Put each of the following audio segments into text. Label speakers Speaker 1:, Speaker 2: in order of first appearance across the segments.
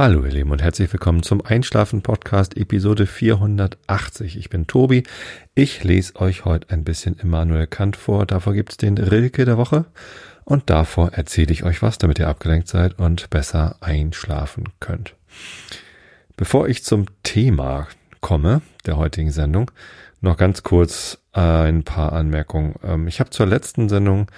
Speaker 1: Hallo ihr Lieben und herzlich willkommen zum Einschlafen Podcast Episode 480. Ich bin Tobi. Ich lese euch heute ein bisschen Immanuel Kant vor. Davor gibt's den Rilke der Woche und davor erzähle ich euch was, damit ihr abgelenkt seid und besser einschlafen könnt. Bevor ich zum Thema komme der heutigen Sendung, noch ganz kurz ein paar Anmerkungen. Ähm, ich habe zur letzten Sendung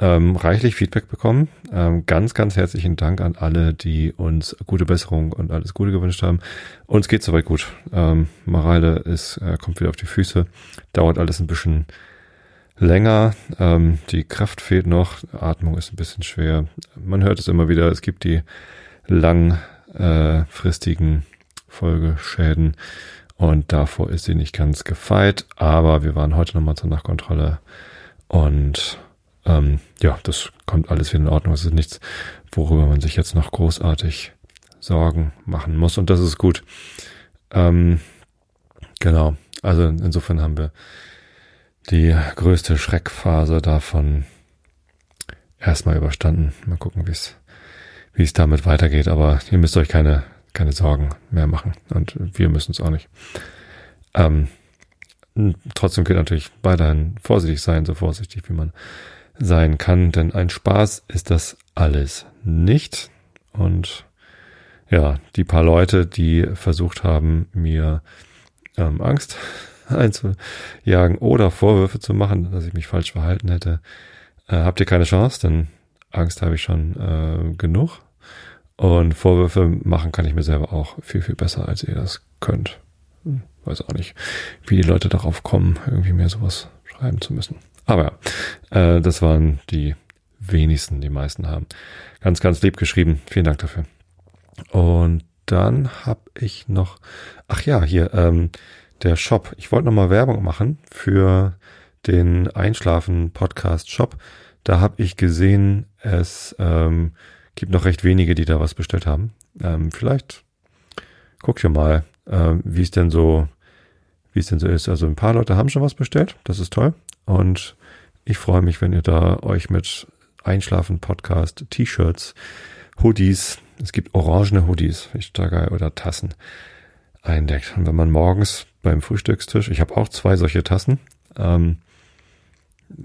Speaker 1: ähm, reichlich Feedback bekommen. Ähm, ganz, ganz herzlichen Dank an alle, die uns gute Besserung und alles Gute gewünscht haben. Uns geht soweit gut. Ähm, Mareile ist, äh, kommt wieder auf die Füße. Dauert alles ein bisschen länger. Ähm, die Kraft fehlt noch. Atmung ist ein bisschen schwer. Man hört es immer wieder. Es gibt die langfristigen äh, Folgeschäden. Und davor ist sie nicht ganz gefeit. Aber wir waren heute nochmal zur Nachkontrolle. Und ähm, ja, das kommt alles wieder in Ordnung. Es ist nichts, worüber man sich jetzt noch großartig Sorgen machen muss. Und das ist gut. Ähm, genau. Also insofern haben wir die größte Schreckphase davon erstmal überstanden. Mal gucken, wie es wie es damit weitergeht. Aber ihr müsst euch keine keine Sorgen mehr machen und wir müssen es auch nicht. Ähm, trotzdem gilt natürlich weiterhin vorsichtig sein, so vorsichtig wie man sein kann, denn ein Spaß ist das alles nicht. Und ja, die paar Leute, die versucht haben, mir ähm, Angst einzujagen oder Vorwürfe zu machen, dass ich mich falsch verhalten hätte, äh, habt ihr keine Chance, denn Angst habe ich schon äh, genug. Und Vorwürfe machen kann ich mir selber auch viel, viel besser, als ihr das könnt. Hm, weiß auch nicht, wie die Leute darauf kommen, irgendwie mir sowas schreiben zu müssen. Aber ja, äh, das waren die wenigsten, die meisten haben. Ganz, ganz lieb geschrieben. Vielen Dank dafür. Und dann habe ich noch, ach ja, hier, ähm, der Shop. Ich wollte nochmal Werbung machen für den Einschlafen-Podcast-Shop. Da habe ich gesehen, es ähm, gibt noch recht wenige, die da was bestellt haben. Ähm, vielleicht guckt ihr mal, äh, wie es denn so, wie es denn so ist. Also ein paar Leute haben schon was bestellt, das ist toll. Und ich freue mich, wenn ihr da euch mit Einschlafen Podcast, T-Shirts, Hoodies, es gibt orangene Hoodies, ich geil, oder Tassen eindeckt. Und wenn man morgens beim Frühstückstisch, ich habe auch zwei solche Tassen, ähm,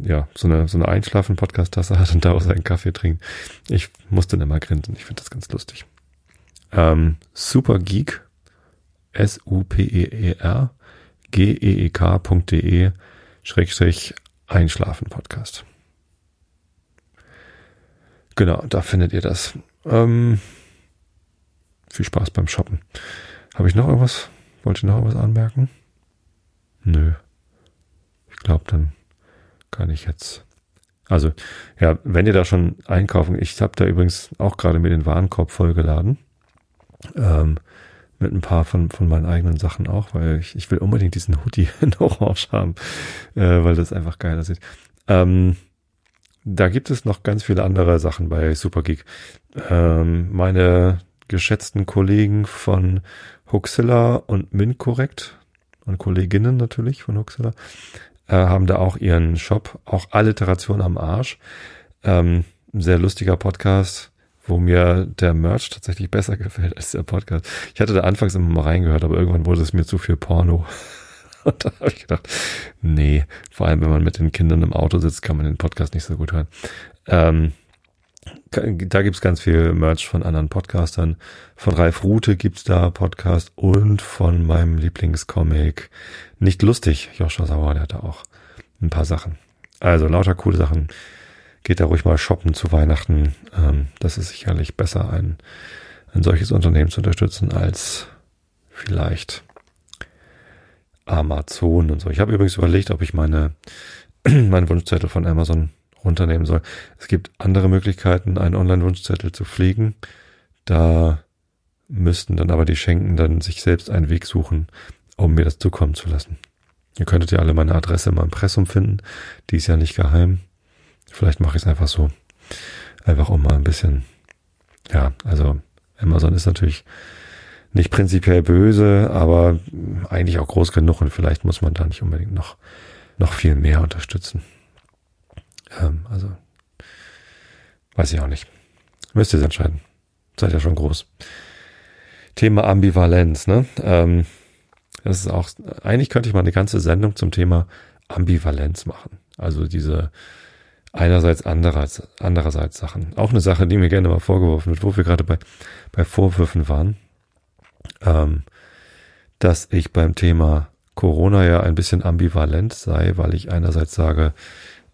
Speaker 1: ja, so eine, so eine Einschlafen-Podcast-Tasse hat und daraus einen Kaffee trinkt. Ich muss dann immer grinsen. Ich finde das ganz lustig. Ähm, Super Geek, S-U-P-E-E-R, G-E-E-K.de, Schrägstrich Einschlafen Podcast. Genau, da findet ihr das. Ähm, viel Spaß beim Shoppen. Habe ich noch irgendwas? Wollte ich noch irgendwas anmerken? Nö. Ich glaube, dann kann ich jetzt. Also, ja, wenn ihr da schon einkaufen, ich habe da übrigens auch gerade mir den Warenkorb vollgeladen. Ähm, mit ein paar von, von meinen eigenen Sachen auch, weil ich, ich will unbedingt diesen Hoodie in Orange haben, äh, weil das einfach geil aussieht. Ähm, da gibt es noch ganz viele andere Sachen bei Supergeek. Ähm, meine geschätzten Kollegen von Huxilla und MinCorrect und Kolleginnen natürlich von Huxilla äh, haben da auch ihren Shop, auch Alliteration am Arsch. Ähm, sehr lustiger Podcast wo mir der Merch tatsächlich besser gefällt als der Podcast. Ich hatte da anfangs immer mal reingehört, aber irgendwann wurde es mir zu viel Porno. Und da habe ich gedacht, nee, vor allem wenn man mit den Kindern im Auto sitzt, kann man den Podcast nicht so gut hören. Ähm, da gibt's ganz viel Merch von anderen Podcastern. Von Ralf Rute gibt's da Podcast und von meinem Lieblingscomic Nicht lustig, Joscha Sauer, der hat da auch ein paar Sachen. Also lauter coole Sachen geht da ruhig mal shoppen zu Weihnachten. Ähm, das ist sicherlich besser, ein, ein solches Unternehmen zu unterstützen, als vielleicht Amazon und so. Ich habe übrigens überlegt, ob ich meine, meinen Wunschzettel von Amazon runternehmen soll. Es gibt andere Möglichkeiten, einen Online-Wunschzettel zu pflegen. Da müssten dann aber die Schenken dann sich selbst einen Weg suchen, um mir das zukommen zu lassen. Ihr könntet ja alle meine Adresse im Impressum finden. Die ist ja nicht geheim. Vielleicht mache ich es einfach so. Einfach um mal ein bisschen, ja, also Amazon ist natürlich nicht prinzipiell böse, aber eigentlich auch groß genug und vielleicht muss man da nicht unbedingt noch, noch viel mehr unterstützen. Ähm, also, weiß ich auch nicht. Müsst ihr es entscheiden. Seid ja schon groß. Thema Ambivalenz, ne? Ähm, das ist auch, eigentlich könnte ich mal eine ganze Sendung zum Thema Ambivalenz machen. Also diese einerseits, andererseits, andererseits Sachen. Auch eine Sache, die mir gerne mal vorgeworfen wird, wo wir gerade bei, bei Vorwürfen waren, ähm, dass ich beim Thema Corona ja ein bisschen ambivalent sei, weil ich einerseits sage,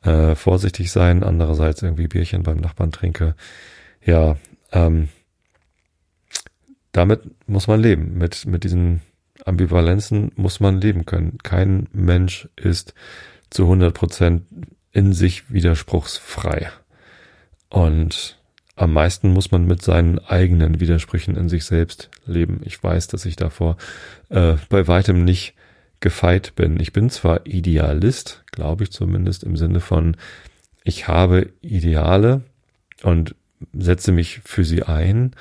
Speaker 1: äh, vorsichtig sein, andererseits irgendwie Bierchen beim Nachbarn trinke. Ja, ähm, damit muss man leben. Mit, mit diesen Ambivalenzen muss man leben können. Kein Mensch ist zu 100 Prozent in sich widerspruchsfrei. Und am meisten muss man mit seinen eigenen Widersprüchen in sich selbst leben. Ich weiß, dass ich davor äh, bei weitem nicht gefeit bin. Ich bin zwar Idealist, glaube ich zumindest im Sinne von, ich habe Ideale und setze mich für sie ein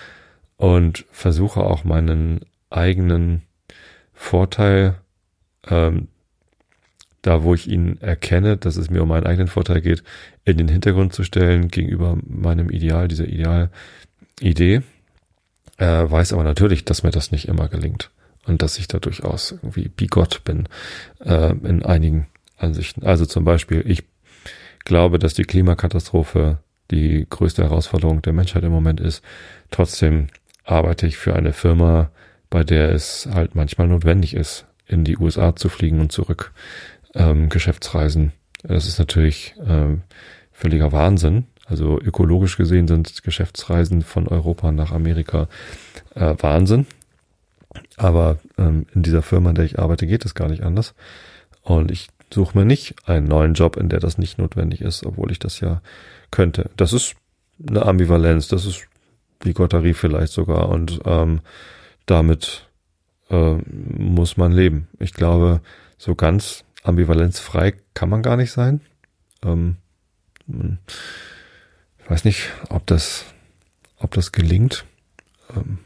Speaker 1: und versuche auch meinen eigenen Vorteil ähm, da wo ich ihn erkenne, dass es mir um meinen eigenen Vorteil geht, in den Hintergrund zu stellen gegenüber meinem Ideal, dieser Idealidee. Äh, weiß aber natürlich, dass mir das nicht immer gelingt und dass ich da durchaus irgendwie bigott bin äh, in einigen Ansichten. Also zum Beispiel, ich glaube, dass die Klimakatastrophe die größte Herausforderung der Menschheit im Moment ist. Trotzdem arbeite ich für eine Firma, bei der es halt manchmal notwendig ist, in die USA zu fliegen und zurück ähm, Geschäftsreisen. Das ist natürlich ähm, völliger Wahnsinn. Also ökologisch gesehen sind Geschäftsreisen von Europa nach Amerika äh, Wahnsinn. Aber ähm, in dieser Firma, in der ich arbeite, geht es gar nicht anders. Und ich suche mir nicht einen neuen Job, in der das nicht notwendig ist, obwohl ich das ja könnte. Das ist eine Ambivalenz, das ist Bigotterie vielleicht sogar. Und ähm, damit äh, muss man leben. Ich glaube, so ganz ambivalenzfrei kann man gar nicht sein. Ähm, ich weiß nicht, ob das, ob das gelingt. Ähm,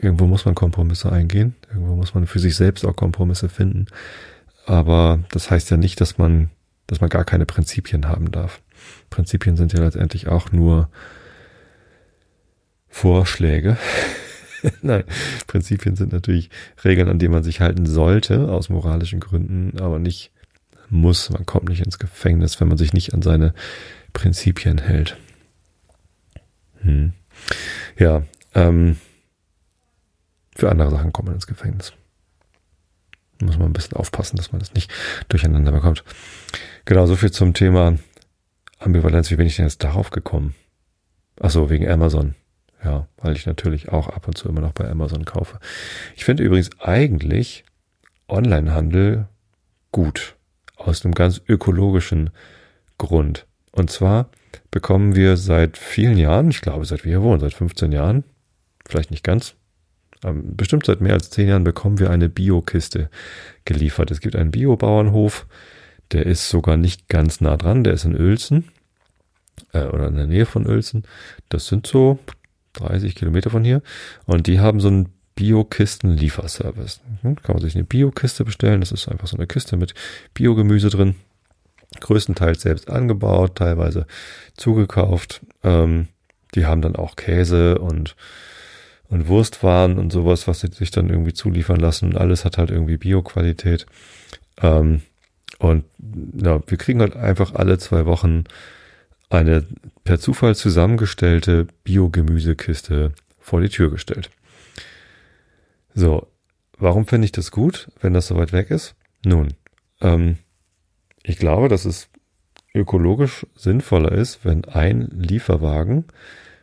Speaker 1: irgendwo muss man Kompromisse eingehen. Irgendwo muss man für sich selbst auch Kompromisse finden. Aber das heißt ja nicht, dass man, dass man gar keine Prinzipien haben darf. Prinzipien sind ja letztendlich auch nur Vorschläge. Nein, Prinzipien sind natürlich Regeln, an denen man sich halten sollte, aus moralischen Gründen, aber nicht muss. Man kommt nicht ins Gefängnis, wenn man sich nicht an seine Prinzipien hält. Hm. Ja, ähm, für andere Sachen kommt man ins Gefängnis. Muss man ein bisschen aufpassen, dass man das nicht durcheinander bekommt. Genau, so viel zum Thema Ambivalenz. Wie bin ich denn jetzt darauf gekommen? Ach so, wegen Amazon. Ja, weil ich natürlich auch ab und zu immer noch bei Amazon kaufe. Ich finde übrigens eigentlich Onlinehandel gut. Aus einem ganz ökologischen Grund. Und zwar bekommen wir seit vielen Jahren, ich glaube seit wir hier wohnen, seit 15 Jahren, vielleicht nicht ganz, bestimmt seit mehr als 10 Jahren bekommen wir eine Bio-Kiste geliefert. Es gibt einen Biobauernhof, der ist sogar nicht ganz nah dran, der ist in Uelzen äh, oder in der Nähe von Uelzen. Das sind so 30 Kilometer von hier. Und die haben so einen Bio-Kisten-Lieferservice. Hm, kann man sich eine Bio-Kiste bestellen. Das ist einfach so eine Kiste mit Biogemüse drin. Größtenteils selbst angebaut, teilweise zugekauft. Ähm, die haben dann auch Käse und, und Wurstwaren und sowas, was sie sich dann irgendwie zuliefern lassen. Und alles hat halt irgendwie Bio-Qualität. Ähm, und ja, wir kriegen halt einfach alle zwei Wochen eine per Zufall zusammengestellte Biogemüsekiste vor die Tür gestellt. So, warum finde ich das gut, wenn das so weit weg ist? Nun, ähm, ich glaube, dass es ökologisch sinnvoller ist, wenn ein Lieferwagen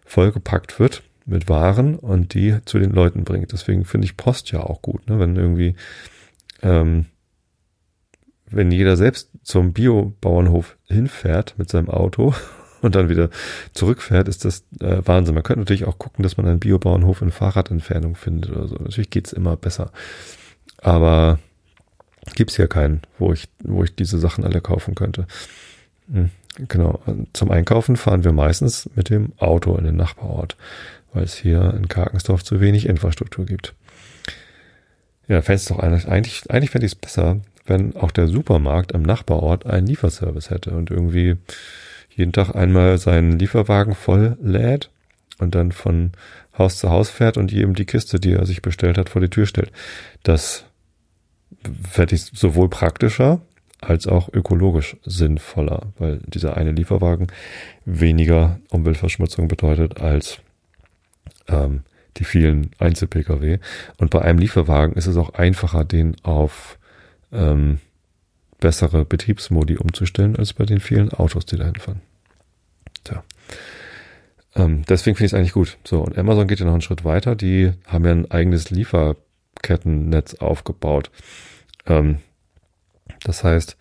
Speaker 1: vollgepackt wird mit Waren und die zu den Leuten bringt. Deswegen finde ich Post ja auch gut, ne? wenn irgendwie, ähm, wenn jeder selbst zum Biobauernhof hinfährt mit seinem Auto und dann wieder zurückfährt, ist das äh, Wahnsinn. Man könnte natürlich auch gucken, dass man einen Biobauernhof in Fahrradentfernung findet oder so. Natürlich geht's immer besser. Aber gibt's ja keinen, wo ich, wo ich diese Sachen alle kaufen könnte. Hm, genau. Zum Einkaufen fahren wir meistens mit dem Auto in den Nachbarort, weil es hier in Karkensdorf zu wenig Infrastruktur gibt. Ja, fände es doch eigentlich, eigentlich, eigentlich fände ich es besser, wenn auch der Supermarkt am Nachbarort einen Lieferservice hätte und irgendwie jeden Tag einmal seinen Lieferwagen voll lädt und dann von Haus zu Haus fährt und jedem die Kiste, die er sich bestellt hat, vor die Tür stellt. Das fände ich sowohl praktischer als auch ökologisch sinnvoller, weil dieser eine Lieferwagen weniger Umweltverschmutzung bedeutet als ähm, die vielen Einzel-Pkw. Und bei einem Lieferwagen ist es auch einfacher, den auf ähm, bessere Betriebsmodi umzustellen, als bei den vielen Autos, die dahin fahren. Tja. Ähm, deswegen finde ich es eigentlich gut. So, und Amazon geht ja noch einen Schritt weiter. Die haben ja ein eigenes Lieferkettennetz aufgebaut. Ähm, das heißt,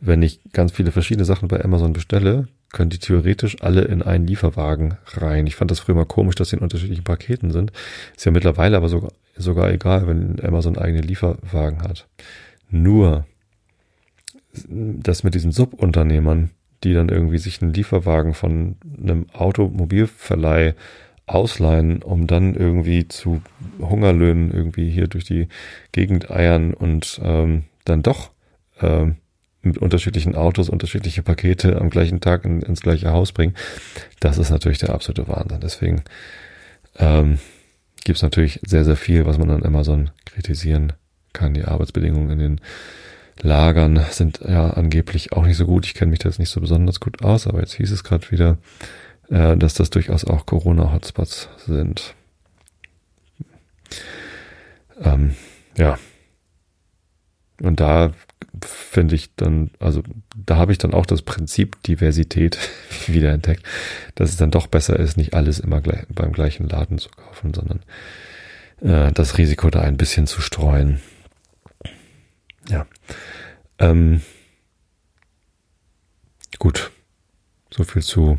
Speaker 1: wenn ich ganz viele verschiedene Sachen bei Amazon bestelle, können die theoretisch alle in einen Lieferwagen rein. Ich fand das früher mal komisch, dass sie in unterschiedlichen Paketen sind. Ist ja mittlerweile aber sogar, sogar egal, wenn Amazon eigene Lieferwagen hat. Nur, das mit diesen Subunternehmern, die dann irgendwie sich einen Lieferwagen von einem Automobilverleih ausleihen, um dann irgendwie zu Hungerlöhnen irgendwie hier durch die Gegend eiern und ähm, dann doch ähm, mit unterschiedlichen Autos unterschiedliche Pakete am gleichen Tag in, ins gleiche Haus bringen. Das ist natürlich der absolute Wahnsinn. Deswegen ähm, gibt es natürlich sehr, sehr viel, was man an Amazon kritisieren kann. Die Arbeitsbedingungen in den Lagern sind ja angeblich auch nicht so gut. Ich kenne mich da jetzt nicht so besonders gut aus, aber jetzt hieß es gerade wieder, äh, dass das durchaus auch Corona-Hotspots sind. Ähm, ja. Und da finde ich dann, also da habe ich dann auch das Prinzip Diversität wieder entdeckt, dass es dann doch besser ist, nicht alles immer gleich, beim gleichen Laden zu kaufen, sondern äh, das Risiko da ein bisschen zu streuen. Ja. Ähm, gut. So viel zu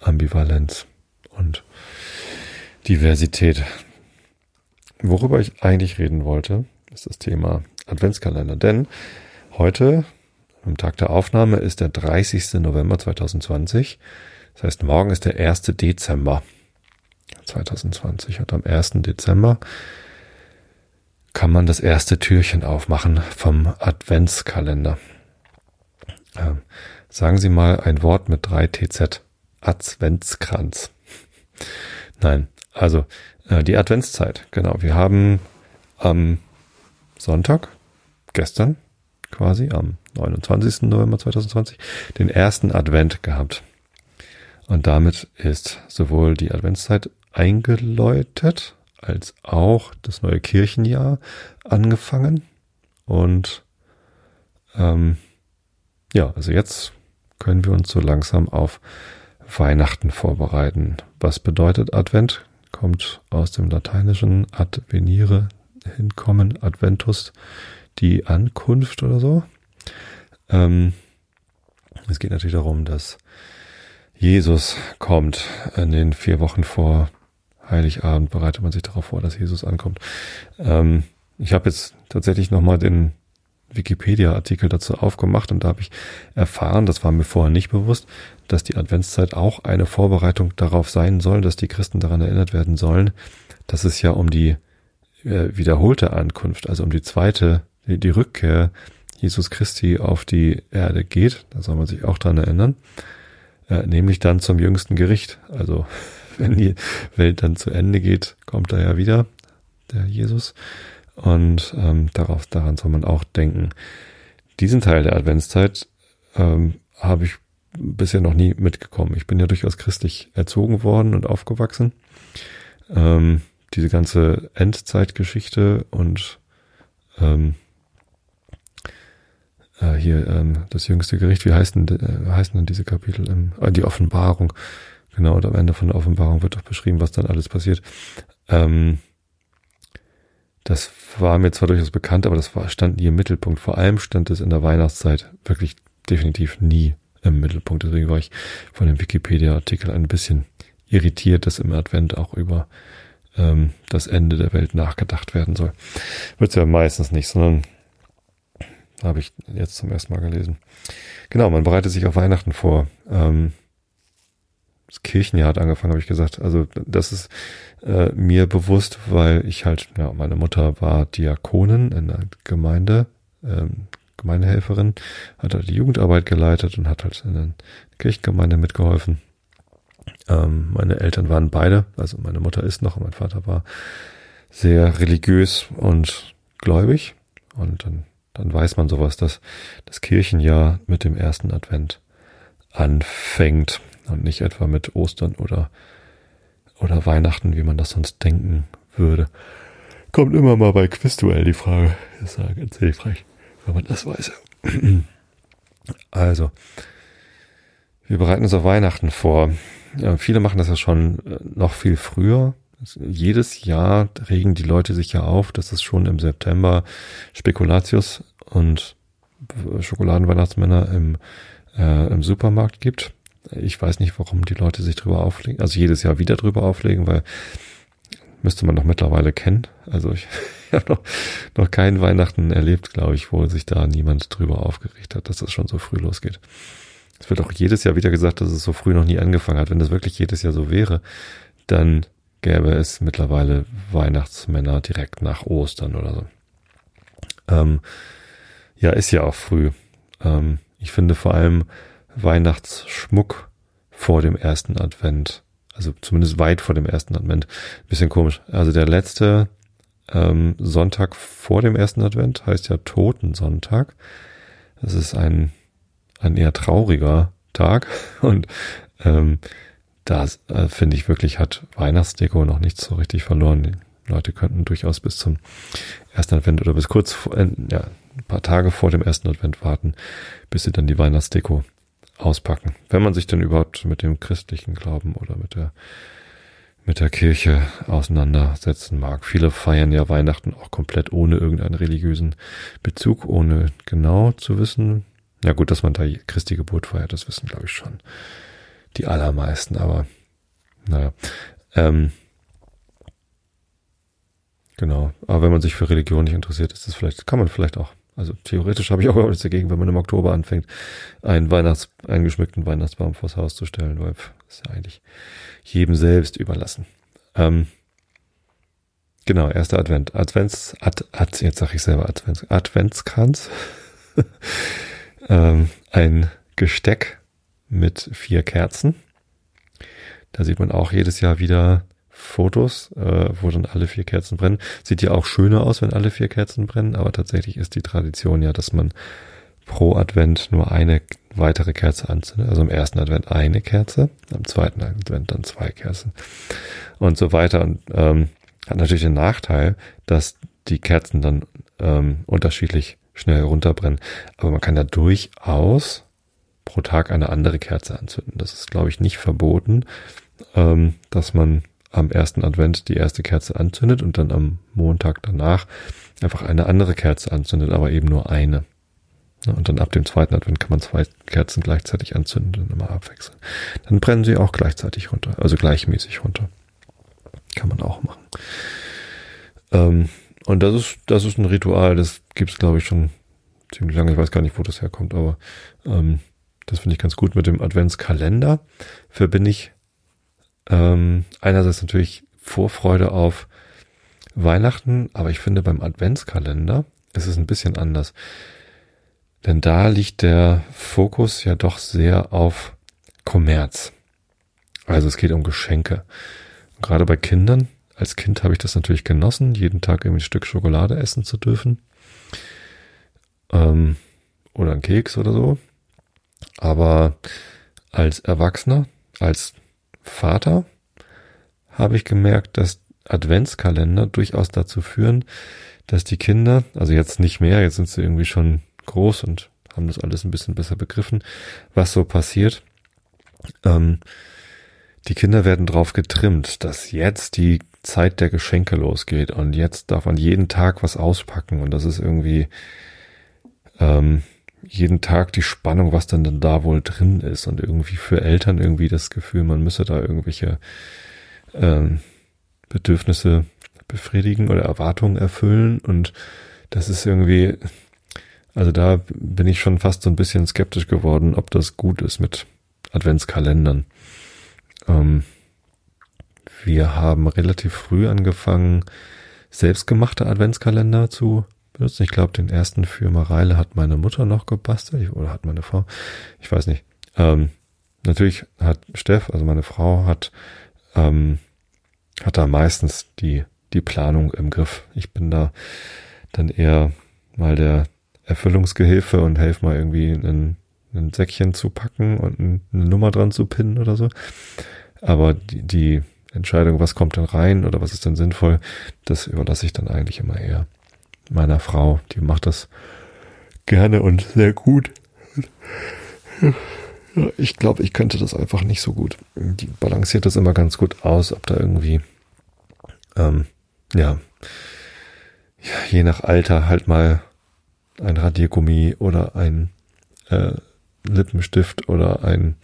Speaker 1: Ambivalenz und Diversität. Worüber ich eigentlich reden wollte, ist das Thema Adventskalender. Denn heute, am Tag der Aufnahme, ist der 30. November 2020. Das heißt, morgen ist der 1. Dezember 2020. Und am 1. Dezember kann man das erste Türchen aufmachen vom Adventskalender. Ähm, sagen Sie mal ein Wort mit drei TZ. Adventskranz. Nein, also äh, die Adventszeit, genau. Wir haben am Sonntag, gestern quasi, am 29. November 2020, den ersten Advent gehabt. Und damit ist sowohl die Adventszeit eingeläutet, als auch das neue Kirchenjahr angefangen. Und ähm, ja, also jetzt können wir uns so langsam auf Weihnachten vorbereiten. Was bedeutet Advent? Kommt aus dem lateinischen advenire, hinkommen, Adventus, die Ankunft oder so. Ähm, es geht natürlich darum, dass Jesus kommt in den vier Wochen vor Heiligabend bereitet man sich darauf vor, dass Jesus ankommt. Ähm, ich habe jetzt tatsächlich nochmal den Wikipedia-Artikel dazu aufgemacht und da habe ich erfahren, das war mir vorher nicht bewusst, dass die Adventszeit auch eine Vorbereitung darauf sein soll, dass die Christen daran erinnert werden sollen, dass es ja um die äh, wiederholte Ankunft, also um die zweite, die, die Rückkehr Jesus Christi auf die Erde geht. Da soll man sich auch dran erinnern. Äh, nämlich dann zum jüngsten Gericht. Also wenn die Welt dann zu Ende geht, kommt er ja wieder, der Jesus. Und ähm, darauf, daran soll man auch denken. Diesen Teil der Adventszeit ähm, habe ich bisher noch nie mitgekommen. Ich bin ja durchaus christlich erzogen worden und aufgewachsen. Ähm, diese ganze Endzeitgeschichte und ähm, äh, hier ähm, das jüngste Gericht, wie heißen, äh, heißen denn diese Kapitel? Ähm, äh, die Offenbarung. Genau, und am Ende von der Offenbarung wird doch beschrieben, was dann alles passiert. Ähm, das war mir zwar durchaus bekannt, aber das war, stand nie im Mittelpunkt. Vor allem stand es in der Weihnachtszeit wirklich definitiv nie im Mittelpunkt. Deswegen war ich von dem Wikipedia-Artikel ein bisschen irritiert, dass im Advent auch über ähm, das Ende der Welt nachgedacht werden soll. Wird's ja meistens nicht, sondern habe ich jetzt zum ersten Mal gelesen. Genau, man bereitet sich auf Weihnachten vor. Ähm, das Kirchenjahr hat angefangen, habe ich gesagt. Also das ist äh, mir bewusst, weil ich halt, ja, meine Mutter war Diakonin in der Gemeinde, ähm, Gemeindehelferin, hat halt die Jugendarbeit geleitet und hat halt in der Kirchengemeinde mitgeholfen. Ähm, meine Eltern waren beide, also meine Mutter ist noch und mein Vater war sehr religiös und gläubig. Und dann, dann weiß man sowas, dass das Kirchenjahr mit dem ersten Advent anfängt und nicht etwa mit Ostern oder, oder Weihnachten, wie man das sonst denken würde. Kommt immer mal bei Quizduell die Frage. Das ist ja ganz hilfreich, wenn man das weiß. Also, wir bereiten uns auf Weihnachten vor. Ja, viele machen das ja schon äh, noch viel früher. Jedes Jahr regen die Leute sich ja auf, dass es schon im September Spekulatius und Schokoladenweihnachtsmänner im, äh, im Supermarkt gibt. Ich weiß nicht, warum die Leute sich drüber auflegen, also jedes Jahr wieder drüber auflegen, weil müsste man doch mittlerweile kennen. Also ich, habe noch, noch keinen Weihnachten erlebt, glaube ich, wo sich da niemand drüber aufgeregt hat, dass das schon so früh losgeht. Es wird auch jedes Jahr wieder gesagt, dass es so früh noch nie angefangen hat. Wenn das wirklich jedes Jahr so wäre, dann gäbe es mittlerweile Weihnachtsmänner direkt nach Ostern oder so. Ähm, ja, ist ja auch früh. Ähm, ich finde vor allem Weihnachtsschmuck vor dem ersten Advent, also zumindest weit vor dem ersten Advent, bisschen komisch. Also der letzte ähm, Sonntag vor dem ersten Advent heißt ja Totensonntag. Das ist ein ein eher trauriger Tag und ähm, da äh, finde ich wirklich hat Weihnachtsdeko noch nicht so richtig verloren. Die Leute könnten durchaus bis zum ersten Advent oder bis kurz vor, äh, ja, ein paar Tage vor dem ersten Advent warten, bis sie dann die Weihnachtsdeko auspacken. Wenn man sich denn überhaupt mit dem christlichen Glauben oder mit der mit der Kirche auseinandersetzen mag. Viele feiern ja Weihnachten auch komplett ohne irgendeinen religiösen Bezug, ohne genau zu wissen, ja gut, dass man da Christi Geburt feiert, das wissen glaube ich schon die allermeisten, aber naja. Ähm, genau, aber wenn man sich für Religion nicht interessiert, ist das vielleicht, kann man vielleicht auch, also theoretisch habe ich auch nichts dagegen, wenn man im Oktober anfängt, einen Weihnachts, einen geschmückten Weihnachtsbaum vors Haus zu stellen, weil ist ja eigentlich jedem selbst überlassen. Ähm, genau, erster Advent. Advents, Ad, Ad, jetzt sage ich selber Advents, Adventskranz. ähm, ein Gesteck mit vier Kerzen. Da sieht man auch jedes Jahr wieder Fotos, äh, wo dann alle vier Kerzen brennen. Sieht ja auch schöner aus, wenn alle vier Kerzen brennen, aber tatsächlich ist die Tradition ja, dass man pro Advent nur eine weitere Kerze anzündet. Also im ersten Advent eine Kerze, am zweiten Advent dann zwei Kerzen und so weiter. Und ähm, hat natürlich den Nachteil, dass die Kerzen dann ähm, unterschiedlich schnell runterbrennen. Aber man kann da durchaus pro Tag eine andere Kerze anzünden. Das ist, glaube ich, nicht verboten, ähm, dass man am ersten Advent die erste Kerze anzündet und dann am Montag danach einfach eine andere Kerze anzündet, aber eben nur eine. Und dann ab dem zweiten Advent kann man zwei Kerzen gleichzeitig anzünden und immer abwechseln. Dann brennen sie auch gleichzeitig runter, also gleichmäßig runter. Kann man auch machen. Ähm, und das ist, das ist ein Ritual, das gibt's glaube ich, schon ziemlich lange. Ich weiß gar nicht, wo das herkommt, aber ähm, das finde ich ganz gut mit dem Adventskalender. Verbinde ich ähm, einerseits natürlich Vorfreude auf Weihnachten, aber ich finde beim Adventskalender ist es ein bisschen anders. Denn da liegt der Fokus ja doch sehr auf Kommerz. Also es geht um Geschenke. Und gerade bei Kindern als Kind habe ich das natürlich genossen, jeden Tag irgendwie ein Stück Schokolade essen zu dürfen. Ähm, oder ein Keks oder so. Aber als Erwachsener, als Vater, habe ich gemerkt, dass Adventskalender durchaus dazu führen, dass die Kinder, also jetzt nicht mehr, jetzt sind sie irgendwie schon groß und haben das alles ein bisschen besser begriffen, was so passiert. Ähm, die Kinder werden drauf getrimmt, dass jetzt die Zeit der Geschenke losgeht und jetzt darf man jeden Tag was auspacken und das ist irgendwie ähm, jeden Tag die Spannung, was dann, dann da wohl drin ist und irgendwie für Eltern irgendwie das Gefühl, man müsse da irgendwelche ähm, Bedürfnisse befriedigen oder Erwartungen erfüllen und das ist irgendwie, also da bin ich schon fast so ein bisschen skeptisch geworden, ob das gut ist mit Adventskalendern. Ähm, wir haben relativ früh angefangen, selbstgemachte Adventskalender zu benutzen. Ich glaube, den ersten für Mareile hat meine Mutter noch gebastelt oder hat meine Frau. Ich weiß nicht. Ähm, natürlich hat Steff, also meine Frau, hat, ähm, hat da meistens die, die Planung im Griff. Ich bin da dann eher mal der Erfüllungsgehilfe und helfe mal irgendwie ein, ein Säckchen zu packen und eine Nummer dran zu pinnen oder so. Aber die, die Entscheidung, was kommt denn rein oder was ist denn sinnvoll, das überlasse ich dann eigentlich immer eher meiner Frau. Die macht das gerne und sehr gut. Ich glaube, ich könnte das einfach nicht so gut. Die balanciert das immer ganz gut aus, ob da irgendwie, ähm, ja, je nach Alter halt mal ein Radiergummi oder ein äh, Lippenstift oder ein,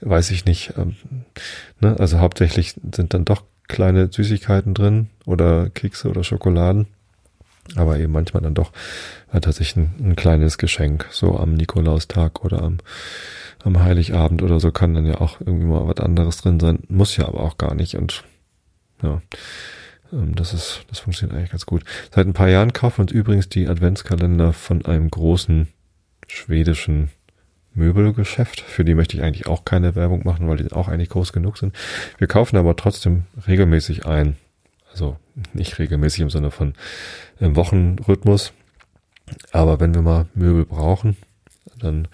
Speaker 1: weiß ich nicht, ähm, ne? also hauptsächlich sind dann doch kleine Süßigkeiten drin oder Kekse oder Schokoladen, aber eben manchmal dann doch äh, tatsächlich ein, ein kleines Geschenk, so am Nikolaustag oder am, am Heiligabend oder so kann dann ja auch irgendwie mal was anderes drin sein, muss ja aber auch gar nicht und ja, ähm, das ist, das funktioniert eigentlich ganz gut. Seit ein paar Jahren kaufen uns übrigens die Adventskalender von einem großen schwedischen Möbelgeschäft. Für die möchte ich eigentlich auch keine Werbung machen, weil die auch eigentlich groß genug sind. Wir kaufen aber trotzdem regelmäßig ein. Also nicht regelmäßig im Sinne von im Wochenrhythmus. Aber wenn wir mal Möbel brauchen, dann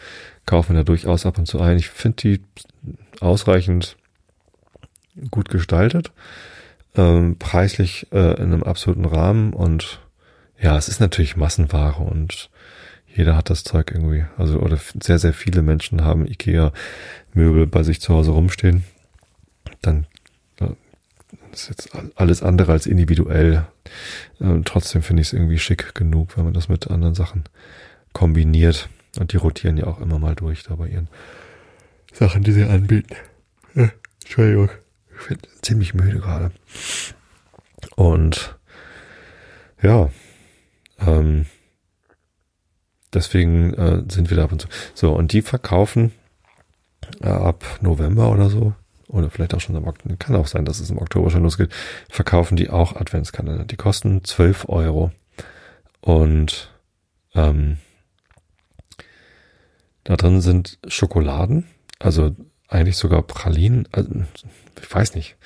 Speaker 1: kaufen wir da durchaus ab und zu ein. Ich finde die ausreichend gut gestaltet, ähm, preislich äh, in einem absoluten Rahmen und ja, es ist natürlich Massenware und jeder hat das Zeug irgendwie. Also, oder sehr, sehr viele Menschen haben IKEA-Möbel bei sich zu Hause rumstehen. Dann ist jetzt alles andere als individuell. Ähm, trotzdem finde ich es irgendwie schick genug, wenn man das mit anderen Sachen kombiniert. Und die rotieren ja auch immer mal durch da bei ihren Sachen, die sie anbieten. Entschuldigung. Ich bin ziemlich müde gerade. Und ja, ähm, Deswegen äh, sind wir da ab und zu. So, und die verkaufen äh, ab November oder so, oder vielleicht auch schon am Oktober, kann auch sein, dass es im Oktober schon losgeht, verkaufen die auch Adventskalender. Die kosten 12 Euro. Und ähm, da drin sind Schokoladen, also eigentlich sogar Pralinen, also, ich weiß nicht.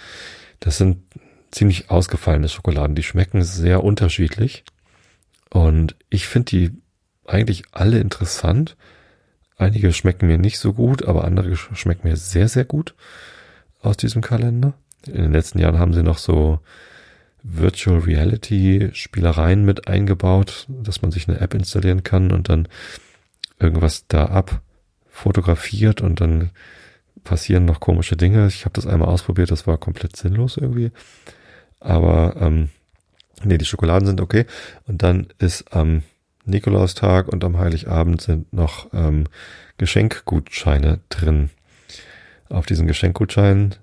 Speaker 1: Das sind ziemlich ausgefallene Schokoladen, die schmecken sehr unterschiedlich. Und ich finde die eigentlich alle interessant. Einige schmecken mir nicht so gut, aber andere schmecken mir sehr, sehr gut aus diesem Kalender. In den letzten Jahren haben sie noch so Virtual Reality Spielereien mit eingebaut, dass man sich eine App installieren kann und dann irgendwas da ab fotografiert und dann passieren noch komische Dinge. Ich habe das einmal ausprobiert, das war komplett sinnlos irgendwie. Aber ähm, nee, die Schokoladen sind okay. Und dann ist am Nikolaustag und am Heiligabend sind noch ähm, Geschenkgutscheine drin. Auf diesen Geschenkgutscheinen,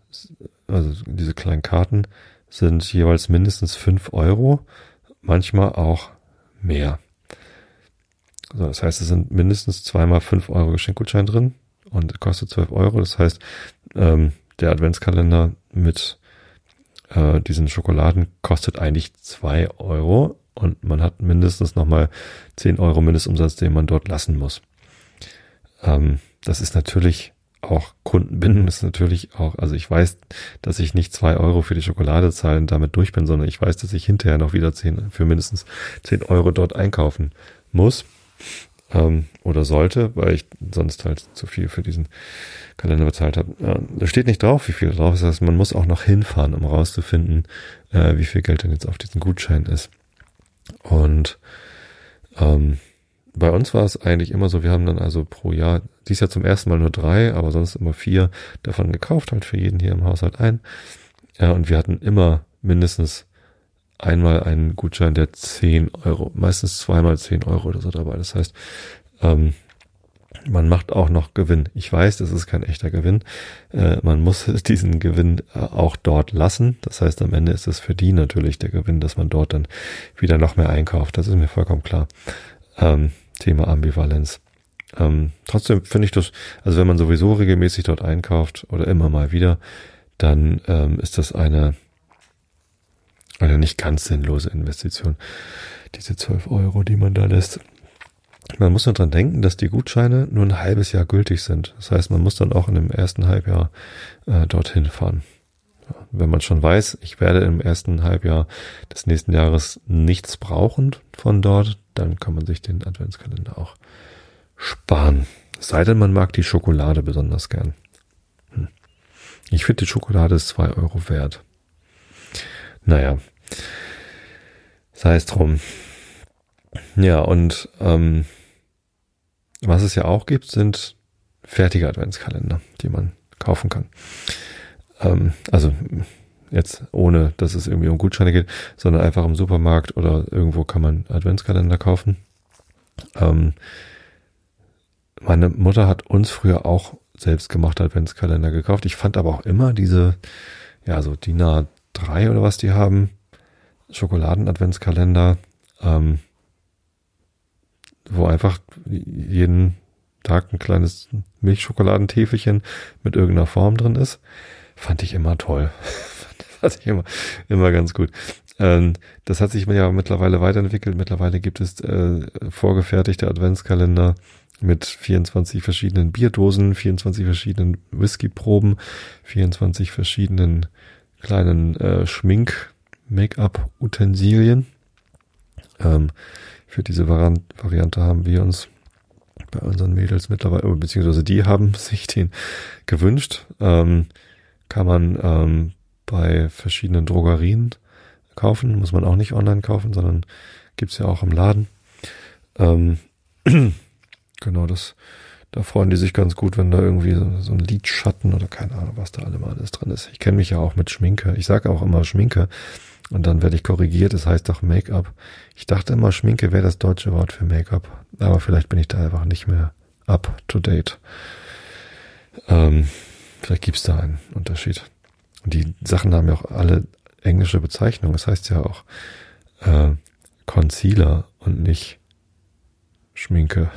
Speaker 1: also diese kleinen Karten, sind jeweils mindestens fünf Euro, manchmal auch mehr. So, das heißt, es sind mindestens zweimal fünf Euro Geschenkgutschein drin und kostet zwölf Euro. Das heißt, ähm, der Adventskalender mit äh, diesen Schokoladen kostet eigentlich zwei Euro und man hat mindestens nochmal 10 Euro Mindestumsatz, den man dort lassen muss. Ähm, das ist natürlich auch Kundenbindung, das ist natürlich auch, also ich weiß, dass ich nicht zwei Euro für die Schokolade zahlen damit durch bin, sondern ich weiß, dass ich hinterher noch wieder zehn, für mindestens 10 Euro dort einkaufen muss ähm, oder sollte, weil ich sonst halt zu viel für diesen Kalender bezahlt habe. Ja, da steht nicht drauf, wie viel drauf ist. Das heißt, man muss auch noch hinfahren, um rauszufinden, äh, wie viel Geld denn jetzt auf diesen Gutschein ist. Und ähm, bei uns war es eigentlich immer so, wir haben dann also pro Jahr, dies Jahr zum ersten Mal nur drei, aber sonst immer vier davon gekauft, halt für jeden hier im Haushalt ein. Ja, und wir hatten immer mindestens einmal einen Gutschein der zehn Euro, meistens zweimal zehn Euro oder so dabei. Das heißt, ähm, man macht auch noch Gewinn. Ich weiß, das ist kein echter Gewinn. Äh, man muss diesen Gewinn äh, auch dort lassen. Das heißt, am Ende ist es für die natürlich der Gewinn, dass man dort dann wieder noch mehr einkauft. Das ist mir vollkommen klar. Ähm, Thema Ambivalenz. Ähm, trotzdem finde ich das, also wenn man sowieso regelmäßig dort einkauft oder immer mal wieder, dann ähm, ist das eine, eine nicht ganz sinnlose Investition. Diese 12 Euro, die man da lässt. man muss nur dran denken, dass die Gutscheine nur ein halbes Jahr gültig sind. Das heißt, man muss dann auch in dem ersten Halbjahr äh, dorthin fahren. Wenn man schon weiß, ich werde im ersten Halbjahr des nächsten Jahres nichts brauchen von dort, dann kann man sich den Adventskalender auch sparen. Sei denn, man mag die Schokolade besonders gern. Hm. Ich finde, die Schokolade ist zwei Euro wert. Naja, sei es drum. Ja, und ähm, was es ja auch gibt, sind fertige Adventskalender, die man kaufen kann. Ähm, also jetzt ohne, dass es irgendwie um Gutscheine geht, sondern einfach im Supermarkt oder irgendwo kann man Adventskalender kaufen. Ähm, meine Mutter hat uns früher auch selbstgemachte Adventskalender gekauft. Ich fand aber auch immer diese, ja, so DIN A3 oder was die haben, Schokoladen-Adventskalender, ähm, wo einfach jeden Tag ein kleines Milchschokoladentäfelchen mit irgendeiner Form drin ist. Fand ich immer toll. Fand ich immer, immer ganz gut. Ähm, das hat sich ja mittlerweile weiterentwickelt. Mittlerweile gibt es äh, vorgefertigte Adventskalender mit 24 verschiedenen Bierdosen, 24 verschiedenen Whiskyproben, 24 verschiedenen kleinen äh, Schmink-Make-up-Utensilien. Ähm, für diese Variante haben wir uns bei unseren Mädels mittlerweile, beziehungsweise die haben sich den gewünscht. Ähm, kann man ähm, bei verschiedenen Drogerien kaufen, muss man auch nicht online kaufen, sondern gibt's ja auch im Laden. Ähm, genau, das, da freuen die sich ganz gut, wenn da irgendwie so, so ein Lidschatten oder keine Ahnung, was da alle mal alles drin ist. Ich kenne mich ja auch mit Schminke. Ich sage auch immer Schminke, und dann werde ich korrigiert, es heißt doch Make-up. Ich dachte immer, Schminke wäre das deutsche Wort für Make-up. Aber vielleicht bin ich da einfach nicht mehr up to date. Ähm, vielleicht gibt's da einen Unterschied. Und die Sachen haben ja auch alle englische Bezeichnungen. Das heißt ja auch äh, Concealer und nicht Schminke.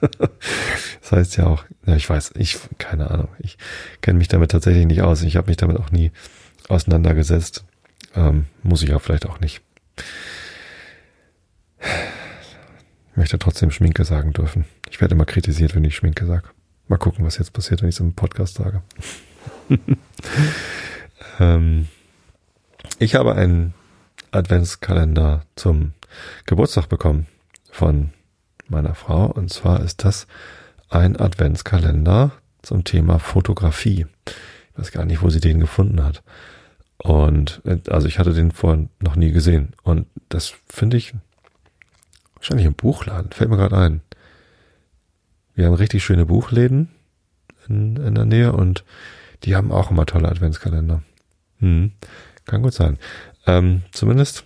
Speaker 1: das heißt ja auch, ja, ich weiß, ich, keine Ahnung, ich kenne mich damit tatsächlich nicht aus. Ich habe mich damit auch nie auseinandergesetzt. Ähm, muss ich ja vielleicht auch nicht. Ich möchte trotzdem Schminke sagen dürfen. Ich werde immer kritisiert, wenn ich Schminke sage. Mal gucken, was jetzt passiert, wenn ich es im Podcast sage. ähm, ich habe einen Adventskalender zum Geburtstag bekommen von meiner Frau. Und zwar ist das ein Adventskalender zum Thema Fotografie. Ich weiß gar nicht, wo sie den gefunden hat. Und also ich hatte den vorher noch nie gesehen. Und das finde ich wahrscheinlich im Buchladen, fällt mir gerade ein. Wir haben richtig schöne Buchläden in, in der Nähe und die haben auch immer tolle Adventskalender. Hm, kann gut sein. Ähm, zumindest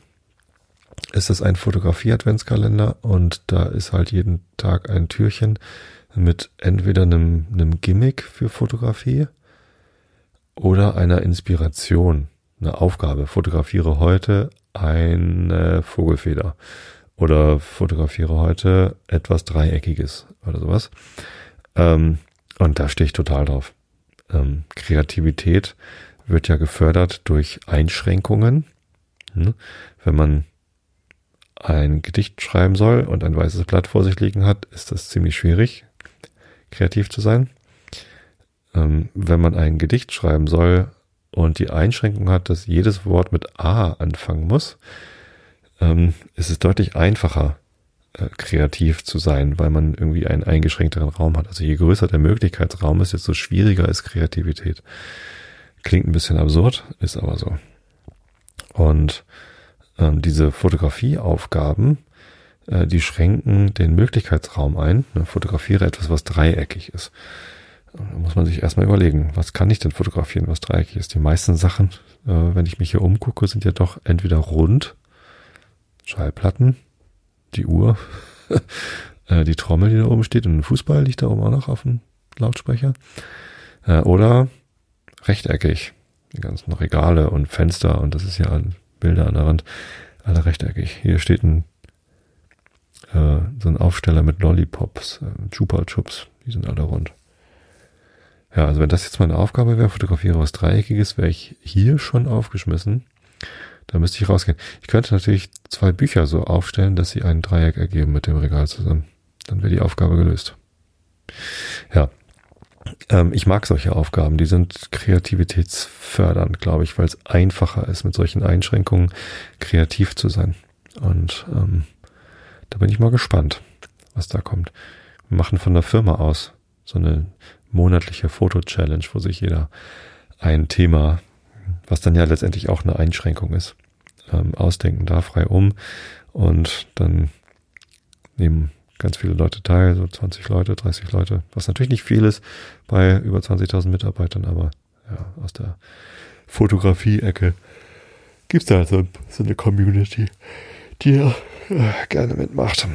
Speaker 1: ist es ein Fotografie-Adventskalender und da ist halt jeden Tag ein Türchen mit entweder einem, einem Gimmick für Fotografie oder einer Inspiration eine Aufgabe. Fotografiere heute eine Vogelfeder oder fotografiere heute etwas Dreieckiges oder sowas. Ähm, und da stehe ich total drauf. Ähm, Kreativität wird ja gefördert durch Einschränkungen. Hm? Wenn man ein Gedicht schreiben soll und ein weißes Blatt vor sich liegen hat, ist das ziemlich schwierig, kreativ zu sein. Ähm, wenn man ein Gedicht schreiben soll und die Einschränkung hat, dass jedes Wort mit A anfangen muss, ähm, ist es deutlich einfacher, äh, kreativ zu sein, weil man irgendwie einen eingeschränkteren Raum hat. Also je größer der Möglichkeitsraum ist, desto schwieriger ist Kreativität. Klingt ein bisschen absurd, ist aber so. Und ähm, diese Fotografieaufgaben, äh, die schränken den Möglichkeitsraum ein. Ne, fotografiere etwas, was dreieckig ist. Da muss man sich erstmal überlegen, was kann ich denn fotografieren, was dreieckig ist. Die meisten Sachen, äh, wenn ich mich hier umgucke, sind ja doch entweder rund, Schallplatten, die Uhr, äh, die Trommel, die da oben steht und ein Fußball liegt da oben auch noch auf dem Lautsprecher. Äh, oder rechteckig. Die ganzen Regale und Fenster und das ist ja Bilder an der Wand, alle rechteckig. Hier steht ein äh, so ein Aufsteller mit Lollipops, Chupa Chups, die sind alle rund. Ja, also wenn das jetzt meine Aufgabe wäre, fotografiere was Dreieckiges, wäre ich hier schon aufgeschmissen. Da müsste ich rausgehen. Ich könnte natürlich zwei Bücher so aufstellen, dass sie ein Dreieck ergeben mit dem Regal zusammen. Dann wäre die Aufgabe gelöst. Ja. Ähm, ich mag solche Aufgaben, die sind kreativitätsfördernd, glaube ich, weil es einfacher ist, mit solchen Einschränkungen kreativ zu sein. Und ähm, da bin ich mal gespannt, was da kommt. Wir machen von der Firma aus so eine monatliche Foto-Challenge, wo sich jeder ein Thema, was dann ja letztendlich auch eine Einschränkung ist, ähm, ausdenken darf, frei um. Und dann nehmen ganz viele Leute teil, so 20 Leute, 30 Leute, was natürlich nicht viel ist bei über 20.000 Mitarbeitern, aber ja, aus der Fotografie-Ecke gibt's da so, so eine Community, die äh, gerne mitmacht.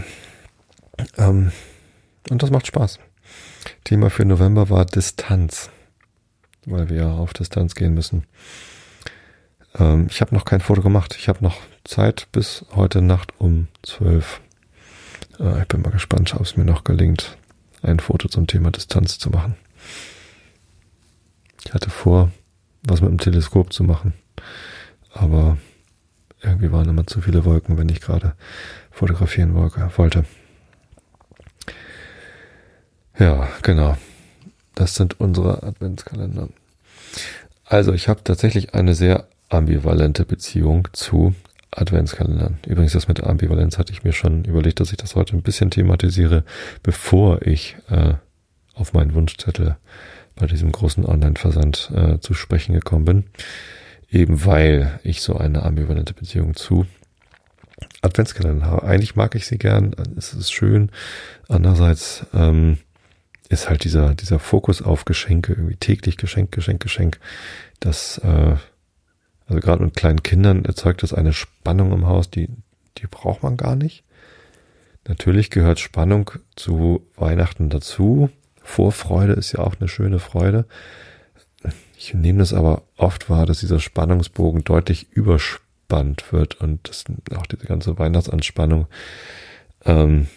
Speaker 1: Ähm, und das macht Spaß. Thema für November war Distanz, weil wir ja auf Distanz gehen müssen. Ähm, ich habe noch kein Foto gemacht. Ich habe noch Zeit bis heute Nacht um 12. Äh, ich bin mal gespannt, ob es mir noch gelingt, ein Foto zum Thema Distanz zu machen. Ich hatte vor, was mit dem Teleskop zu machen, aber irgendwie waren immer zu viele Wolken, wenn ich gerade fotografieren wollte. Ja, genau. Das sind unsere Adventskalender. Also ich habe tatsächlich eine sehr ambivalente Beziehung zu Adventskalendern. Übrigens, das mit Ambivalenz hatte ich mir schon überlegt, dass ich das heute ein bisschen thematisiere, bevor ich äh, auf meinen Wunschzettel bei diesem großen Online-Versand äh, zu sprechen gekommen bin. Eben weil ich so eine ambivalente Beziehung zu Adventskalendern habe. Eigentlich mag ich sie gern, es ist schön. Andererseits ähm, ist halt dieser, dieser Fokus auf Geschenke, irgendwie täglich Geschenk, Geschenk, Geschenk, das, äh, also gerade mit kleinen Kindern erzeugt das eine Spannung im Haus, die, die braucht man gar nicht. Natürlich gehört Spannung zu Weihnachten dazu. Vorfreude ist ja auch eine schöne Freude. Ich nehme das aber oft wahr, dass dieser Spannungsbogen deutlich überspannt wird und dass auch diese ganze Weihnachtsanspannung ähm,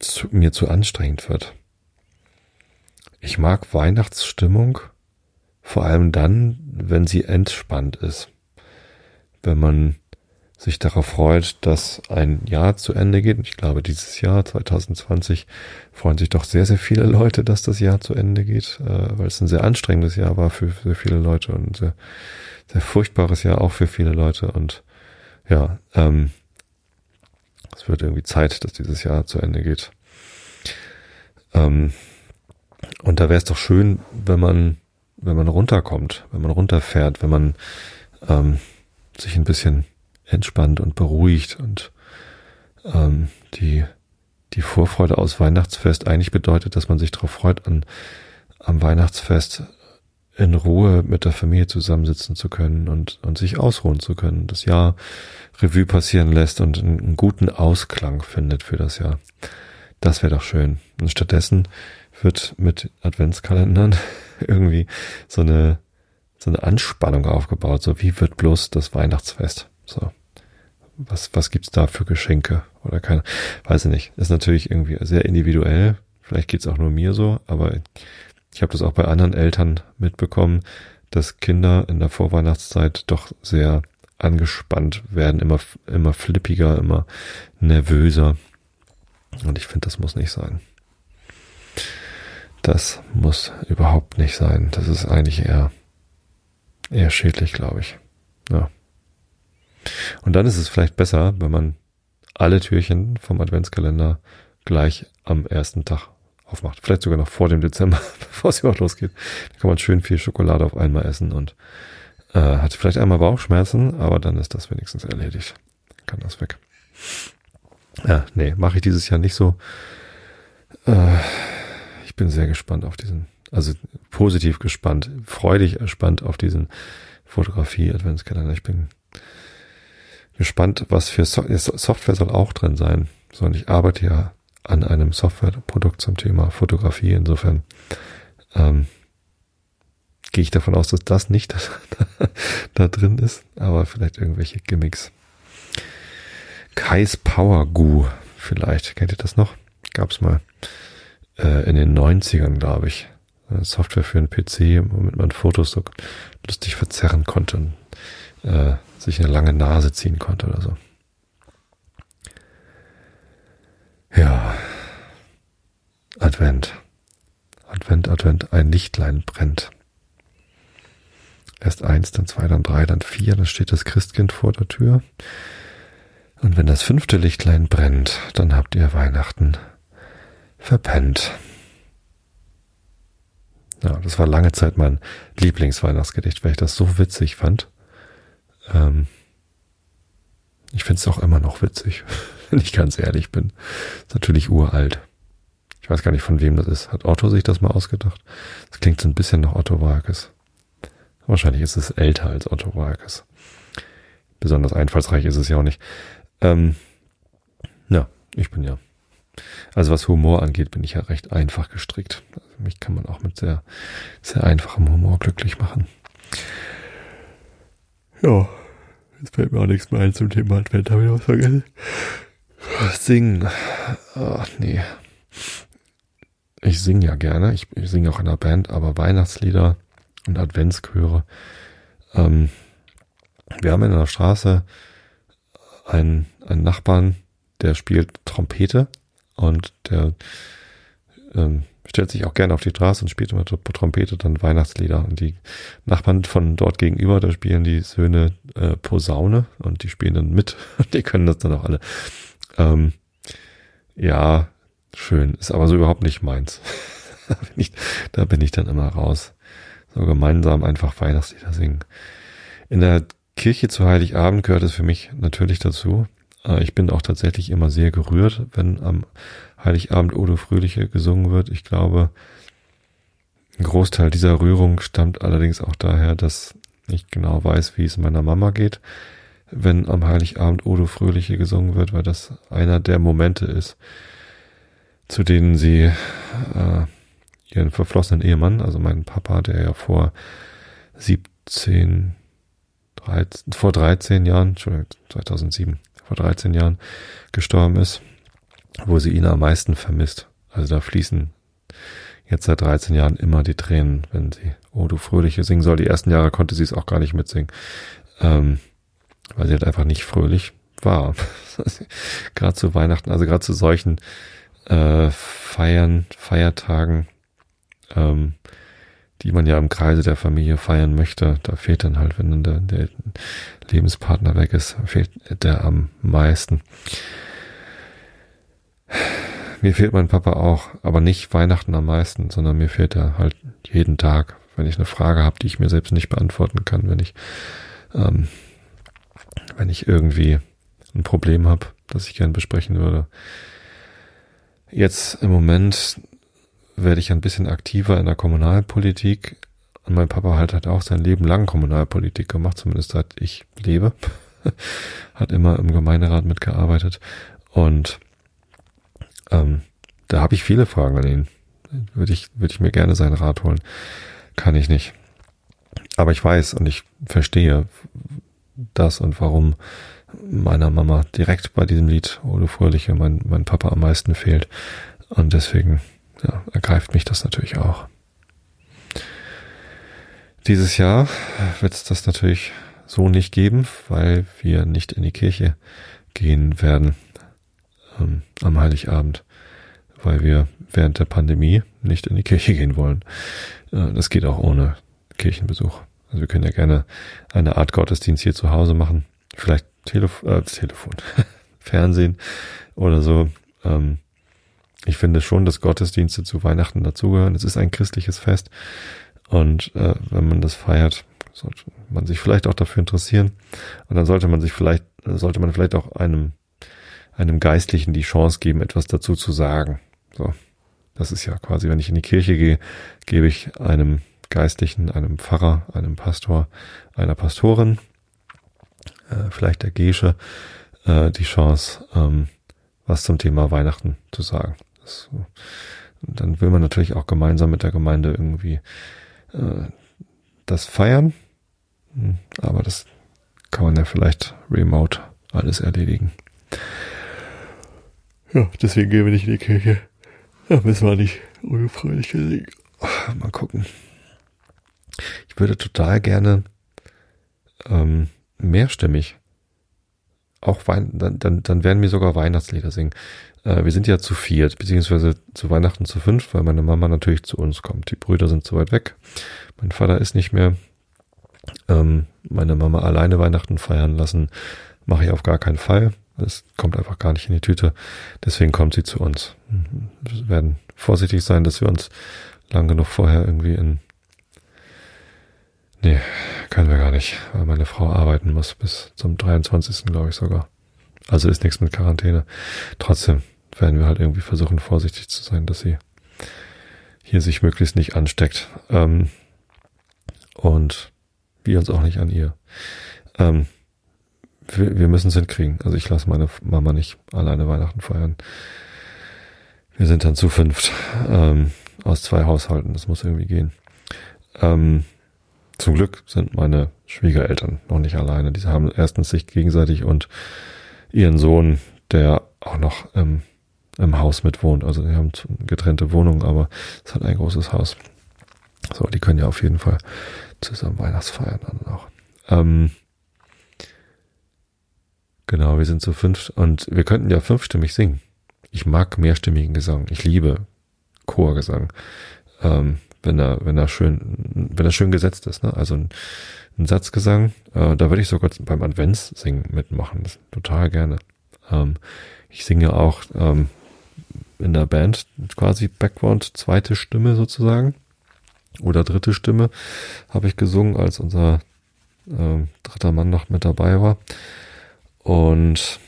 Speaker 1: zu, mir zu anstrengend wird. Ich mag Weihnachtsstimmung vor allem dann, wenn sie entspannt ist. Wenn man sich darauf freut, dass ein Jahr zu Ende geht. Ich glaube, dieses Jahr 2020 freuen sich doch sehr, sehr viele Leute, dass das Jahr zu Ende geht, äh, weil es ein sehr anstrengendes Jahr war für, für viele Leute und ein sehr, sehr furchtbares Jahr auch für viele Leute. Und ja, ähm, es wird irgendwie Zeit, dass dieses Jahr zu Ende geht. Ähm, und da wäre es doch schön, wenn man, wenn man runterkommt, wenn man runterfährt, wenn man ähm, sich ein bisschen entspannt und beruhigt und ähm, die, die Vorfreude aus Weihnachtsfest eigentlich bedeutet, dass man sich darauf freut, an, am Weihnachtsfest in Ruhe mit der Familie zusammensitzen zu können und, und sich ausruhen zu können, das Jahr Revue passieren lässt und einen, einen guten Ausklang findet für das Jahr. Das wäre doch schön. Und stattdessen wird mit Adventskalendern irgendwie so eine, so eine Anspannung aufgebaut. So, wie wird bloß das Weihnachtsfest? So. Was, was gibt's da für Geschenke? Oder keine, weiß ich nicht. Ist natürlich irgendwie sehr individuell. Vielleicht geht's auch nur mir so, aber ich habe das auch bei anderen Eltern mitbekommen, dass Kinder in der Vorweihnachtszeit doch sehr angespannt werden, immer, immer flippiger, immer nervöser. Und ich finde, das muss nicht sein. Das muss überhaupt nicht sein. Das ist eigentlich eher, eher schädlich, glaube ich. Ja. Und dann ist es vielleicht besser, wenn man alle Türchen vom Adventskalender gleich am ersten Tag aufmacht. Vielleicht sogar noch vor dem Dezember, bevor es überhaupt losgeht. Da kann man schön viel Schokolade auf einmal essen und äh, hat vielleicht einmal Bauchschmerzen, aber dann ist das wenigstens erledigt. Kann das weg. Ja, nee, mache ich dieses Jahr nicht so. Äh, bin sehr gespannt auf diesen, also positiv gespannt, freudig gespannt auf diesen Fotografie-Adventskalender. Ich bin gespannt, was für so Software soll auch drin sein. So, und ich arbeite ja an einem Softwareprodukt zum Thema Fotografie. Insofern ähm, gehe ich davon aus, dass das nicht da drin ist, aber vielleicht irgendwelche Gimmicks. Kai's Power Goo, vielleicht. Kennt ihr das noch? Gab's mal äh, in den 90ern, glaube ich. Software für einen PC, womit man Fotos so lustig verzerren konnte und äh, sich eine lange Nase ziehen konnte oder so. Ja, Advent. Advent, Advent, ein Lichtlein brennt. Erst eins, dann zwei, dann drei, dann vier, dann steht das Christkind vor der Tür. Und wenn das fünfte Lichtlein brennt, dann habt ihr Weihnachten verpennt. Ja, das war lange Zeit mein Lieblingsweihnachtsgedicht, weil ich das so witzig fand. Ähm, ich finde es auch immer noch witzig, wenn ich ganz ehrlich bin. Ist natürlich uralt. Ich weiß gar nicht, von wem das ist. Hat Otto sich das mal ausgedacht? Das klingt so ein bisschen nach Otto Walkes. Wahrscheinlich ist es älter als Otto Walkes. Besonders einfallsreich ist es ja auch nicht. Ähm, ja, ich bin ja. Also was Humor angeht, bin ich ja recht einfach gestrickt. Also mich kann man auch mit sehr, sehr einfachem Humor glücklich machen. Ja, jetzt fällt mir auch nichts mehr ein zum Thema Advent, habe ich was vergessen. Singen. Ach nee. Ich singe ja gerne. Ich, ich singe auch in der Band, aber Weihnachtslieder und Adventschöre. Ähm, wir haben in der Straße einen, einen Nachbarn, der spielt Trompete und der ähm, stellt sich auch gerne auf die Straße und spielt immer Trompete, dann Weihnachtslieder. Und die Nachbarn von dort gegenüber, da spielen die Söhne äh, Posaune und die spielen dann mit. die können das dann auch alle. Ähm, ja, schön. Ist aber so überhaupt nicht meins. da, bin ich, da bin ich dann immer raus. So gemeinsam einfach Weihnachtslieder singen. In der Kirche zu Heiligabend gehört es für mich natürlich dazu. Äh, ich bin auch tatsächlich immer sehr gerührt, wenn am Heiligabend Odo Fröhliche gesungen wird. Ich glaube, ein Großteil dieser Rührung stammt allerdings auch daher, dass ich genau weiß, wie es meiner Mama geht, wenn am Heiligabend Odo Fröhliche gesungen wird, weil das einer der Momente ist, zu denen sie äh, ihren verflossenen Ehemann, also meinen Papa, der ja vor 17, 13, vor 13 Jahren, Entschuldigung, 2007, vor 13 Jahren gestorben ist, wo sie ihn am meisten vermisst. Also da fließen jetzt seit 13 Jahren immer die Tränen, wenn sie Oh du Fröhliche singen soll. Die ersten Jahre konnte sie es auch gar nicht mitsingen, ähm, weil sie halt einfach nicht fröhlich war. gerade zu Weihnachten, also gerade zu solchen äh, Feiern, Feiertagen, ähm, die man ja im Kreise der Familie feiern möchte, da fehlt dann halt, wenn dann der, der Lebenspartner weg ist, fehlt der am meisten. Mir fehlt mein Papa auch, aber nicht Weihnachten am meisten, sondern mir fehlt er halt jeden Tag, wenn ich eine Frage habe, die ich mir selbst nicht beantworten kann, wenn ich, ähm, wenn ich irgendwie ein Problem habe, das ich gern besprechen würde. Jetzt im Moment werde ich ein bisschen aktiver in der Kommunalpolitik. Und mein Papa halt hat auch sein Leben lang Kommunalpolitik gemacht, zumindest seit ich lebe. hat immer im Gemeinderat mitgearbeitet. Und ähm, da habe ich viele Fragen an ihn. Würde ich, würde ich mir gerne seinen Rat holen. Kann ich nicht. Aber ich weiß und ich verstehe das und warum meiner Mama direkt bei diesem Lied Ode Fröhliche mein, mein Papa am meisten fehlt. Und deswegen ja, ergreift mich das natürlich auch. Dieses Jahr wird es das natürlich so nicht geben, weil wir nicht in die Kirche gehen werden ähm, am Heiligabend, weil wir während der Pandemie nicht in die Kirche gehen wollen. Äh, das geht auch ohne Kirchenbesuch. Also wir können ja gerne eine Art Gottesdienst hier zu Hause machen, vielleicht Telef äh, Telefon, Fernsehen oder so. Ähm, ich finde schon, dass Gottesdienste zu Weihnachten dazugehören. Es ist ein christliches Fest. Und äh, wenn man das feiert, sollte man sich vielleicht auch dafür interessieren. Und dann sollte man sich vielleicht, sollte man vielleicht auch einem, einem Geistlichen die Chance geben, etwas dazu zu sagen. So. Das ist ja quasi, wenn ich in die Kirche gehe, gebe ich einem Geistlichen, einem Pfarrer, einem Pastor, einer Pastorin, äh, vielleicht der Gesche, äh, die Chance, ähm, was zum Thema Weihnachten zu sagen. Das, dann will man natürlich auch gemeinsam mit der Gemeinde irgendwie äh, das feiern. Hm, aber das kann man ja vielleicht remote alles erledigen. Ja, deswegen gehen wir nicht in die Kirche. Ja, müssen wir nicht ungefreulich gesehen. Mal gucken. Ich würde total gerne ähm, mehrstimmig auch Wein, dann, dann, dann werden wir sogar Weihnachtslieder singen. Äh, wir sind ja zu viert, beziehungsweise zu Weihnachten zu fünf, weil meine Mama natürlich zu uns kommt. Die Brüder sind zu weit weg. Mein Vater ist nicht mehr. Ähm, meine Mama alleine Weihnachten feiern lassen, mache ich auf gar keinen Fall. Es kommt einfach gar nicht in die Tüte. Deswegen kommt sie zu uns. Wir werden vorsichtig sein, dass wir uns lang genug vorher irgendwie in Nee, können wir gar nicht, weil meine Frau arbeiten muss bis zum 23. glaube ich sogar. Also ist nichts mit Quarantäne. Trotzdem werden wir halt irgendwie versuchen, vorsichtig zu sein, dass sie hier sich möglichst nicht ansteckt. Ähm, und wir uns auch nicht an ihr. Ähm, wir, wir müssen es hinkriegen. Also ich lasse meine Mama nicht alleine Weihnachten feiern. Wir sind dann zu fünft ähm, aus zwei Haushalten. Das muss irgendwie gehen. Ähm, zum Glück sind meine Schwiegereltern noch nicht alleine. Die haben erstens sich gegenseitig und ihren Sohn, der auch noch im, im Haus mitwohnt. Also die haben getrennte Wohnungen, aber es hat ein großes Haus. So, die können ja auf jeden Fall zusammen Weihnachtsfeiern dann auch. Ähm, genau, wir sind zu fünf und wir könnten ja fünfstimmig singen. Ich mag mehrstimmigen Gesang. Ich liebe Chorgesang. Ähm, wenn er, wenn er schön, wenn er schön gesetzt ist, ne? Also ein, ein Satzgesang, äh, da würde ich sogar beim Adventssingen mitmachen, total gerne. Ähm, ich singe auch ähm, in der Band quasi Background, zweite Stimme sozusagen oder dritte Stimme habe ich gesungen, als unser äh, dritter Mann noch mit dabei war. Und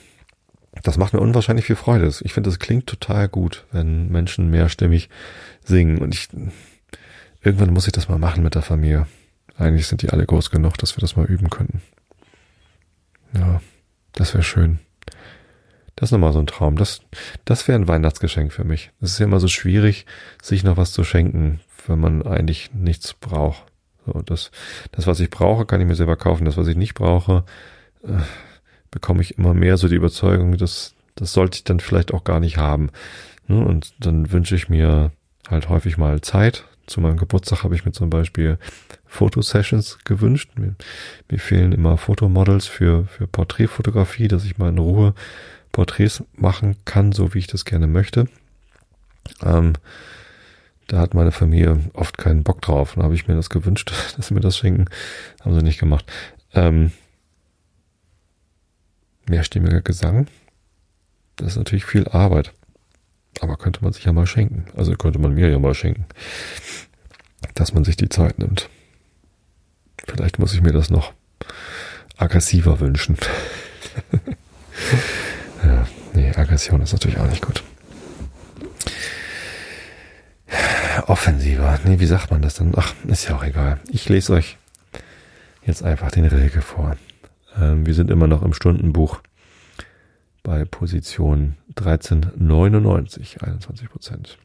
Speaker 1: das macht mir unwahrscheinlich viel Freude. Ich finde, es klingt total gut, wenn Menschen mehrstimmig singen. Und ich Irgendwann muss ich das mal machen mit der Familie. Eigentlich sind die alle groß genug, dass wir das mal üben könnten. Ja, das wäre schön. Das ist nochmal so ein Traum. Das, das wäre ein Weihnachtsgeschenk für mich. Es ist ja immer so schwierig, sich noch was zu schenken, wenn man eigentlich nichts braucht. So, das, das, was ich brauche, kann ich mir selber kaufen. Das, was ich nicht brauche, äh, bekomme ich immer mehr so die Überzeugung, dass das sollte ich dann vielleicht auch gar nicht haben. Ne, und dann wünsche ich mir halt häufig mal Zeit, zu meinem Geburtstag habe ich mir zum Beispiel Fotosessions gewünscht. Mir, mir fehlen immer Fotomodels für, für Porträtfotografie, dass ich mal in Ruhe Porträts machen kann, so wie ich das gerne möchte. Ähm, da hat meine Familie oft keinen Bock drauf. Dann habe ich mir das gewünscht, dass sie mir das schenken. Haben sie nicht gemacht. Ähm, mehrstimmiger Gesang. Das ist natürlich viel Arbeit. Aber könnte man sich ja mal schenken. Also könnte man mir ja mal schenken. Dass man sich die Zeit nimmt. Vielleicht muss ich mir das noch aggressiver wünschen. ja, nee, Aggression ist natürlich auch nicht gut. Offensiver. Nee, wie sagt man das dann? Ach, ist ja auch egal. Ich lese euch jetzt einfach den Rilke vor. Ähm, wir sind immer noch im Stundenbuch bei Position 1399, 21 Prozent.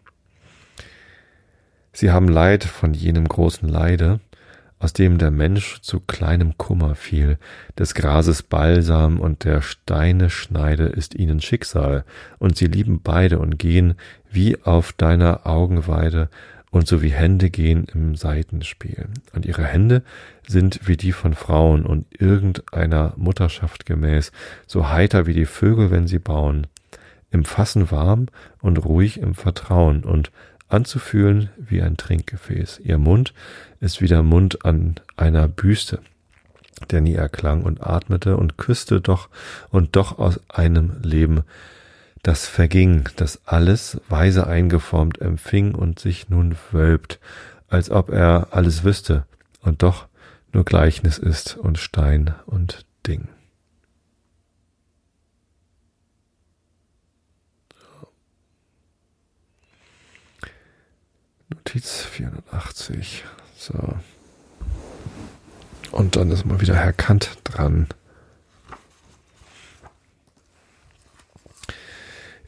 Speaker 1: Sie haben Leid von jenem großen Leide, aus dem der Mensch zu kleinem Kummer fiel, des Grases Balsam und der Steine Schneide ist ihnen Schicksal, und sie lieben beide und gehen wie auf deiner Augenweide und so wie Hände gehen im Seitenspiel. Und ihre Hände sind wie die von Frauen und irgendeiner Mutterschaft gemäß, so heiter wie die Vögel, wenn sie bauen, im Fassen warm und ruhig im Vertrauen und anzufühlen wie ein Trinkgefäß. Ihr Mund ist wie der Mund an einer Büste, der nie erklang und atmete und küsste doch und doch aus einem Leben das verging, das alles weise eingeformt empfing und sich nun wölbt, als ob er alles wüsste und doch nur Gleichnis ist und Stein und Ding. Notiz 480. So. Und dann ist mal wieder Herr Kant dran.